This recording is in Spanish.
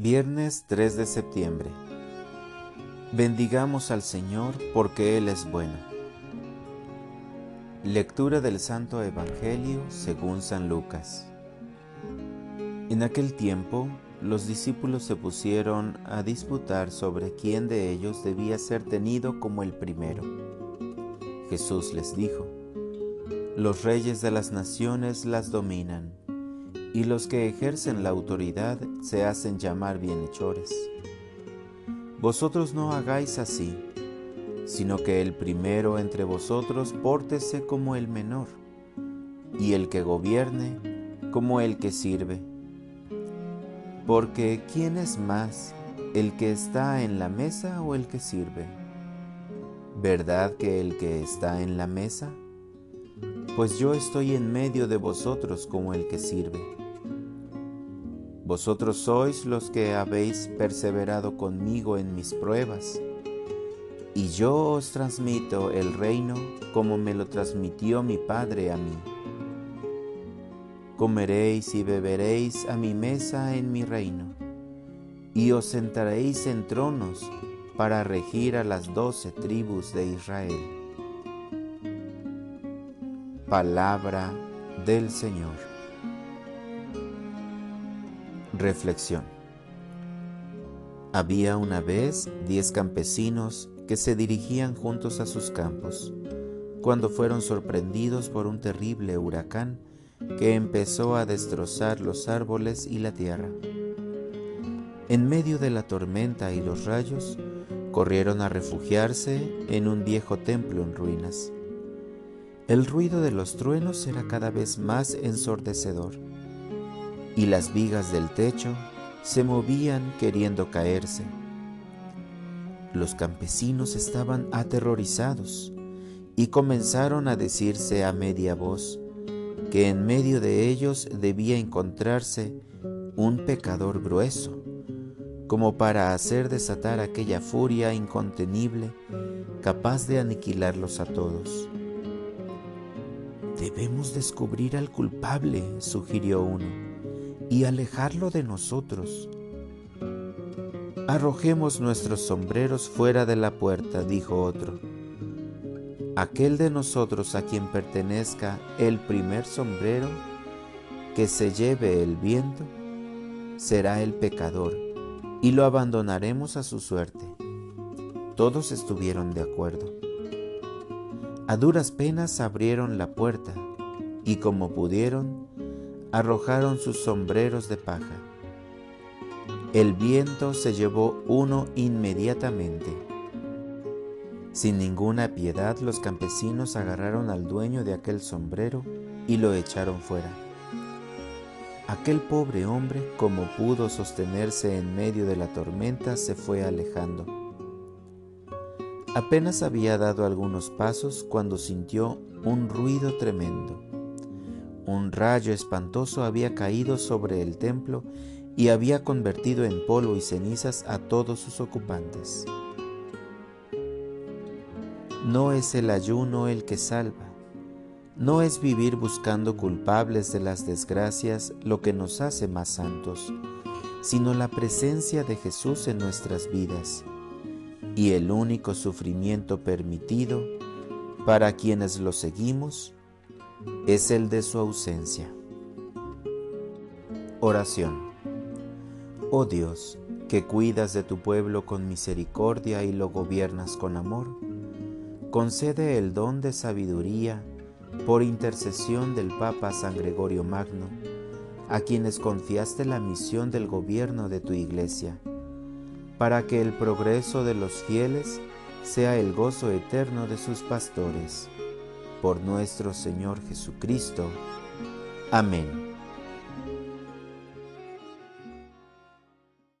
Viernes 3 de septiembre. Bendigamos al Señor porque Él es bueno. Lectura del Santo Evangelio según San Lucas. En aquel tiempo, los discípulos se pusieron a disputar sobre quién de ellos debía ser tenido como el primero. Jesús les dijo, Los reyes de las naciones las dominan y los que ejercen la autoridad se hacen llamar bienhechores. Vosotros no hagáis así, sino que el primero entre vosotros pórtese como el menor, y el que gobierne como el que sirve. Porque ¿quién es más, el que está en la mesa o el que sirve? ¿Verdad que el que está en la mesa? Pues yo estoy en medio de vosotros como el que sirve. Vosotros sois los que habéis perseverado conmigo en mis pruebas, y yo os transmito el reino como me lo transmitió mi Padre a mí. Comeréis y beberéis a mi mesa en mi reino, y os sentaréis en tronos para regir a las doce tribus de Israel. Palabra del Señor. Reflexión. Había una vez diez campesinos que se dirigían juntos a sus campos, cuando fueron sorprendidos por un terrible huracán que empezó a destrozar los árboles y la tierra. En medio de la tormenta y los rayos, corrieron a refugiarse en un viejo templo en ruinas. El ruido de los truenos era cada vez más ensordecedor y las vigas del techo se movían queriendo caerse. Los campesinos estaban aterrorizados y comenzaron a decirse a media voz que en medio de ellos debía encontrarse un pecador grueso, como para hacer desatar aquella furia incontenible capaz de aniquilarlos a todos. Debemos descubrir al culpable, sugirió uno y alejarlo de nosotros. Arrojemos nuestros sombreros fuera de la puerta, dijo otro. Aquel de nosotros a quien pertenezca el primer sombrero que se lleve el viento será el pecador y lo abandonaremos a su suerte. Todos estuvieron de acuerdo. A duras penas abrieron la puerta y como pudieron arrojaron sus sombreros de paja. El viento se llevó uno inmediatamente. Sin ninguna piedad los campesinos agarraron al dueño de aquel sombrero y lo echaron fuera. Aquel pobre hombre, como pudo sostenerse en medio de la tormenta, se fue alejando. Apenas había dado algunos pasos cuando sintió un ruido tremendo. Un rayo espantoso había caído sobre el templo y había convertido en polvo y cenizas a todos sus ocupantes. No es el ayuno el que salva, no es vivir buscando culpables de las desgracias lo que nos hace más santos, sino la presencia de Jesús en nuestras vidas y el único sufrimiento permitido para quienes lo seguimos es el de su ausencia. Oración. Oh Dios, que cuidas de tu pueblo con misericordia y lo gobiernas con amor, concede el don de sabiduría por intercesión del Papa San Gregorio Magno, a quienes confiaste la misión del gobierno de tu iglesia, para que el progreso de los fieles sea el gozo eterno de sus pastores por nuestro Señor Jesucristo. Amén.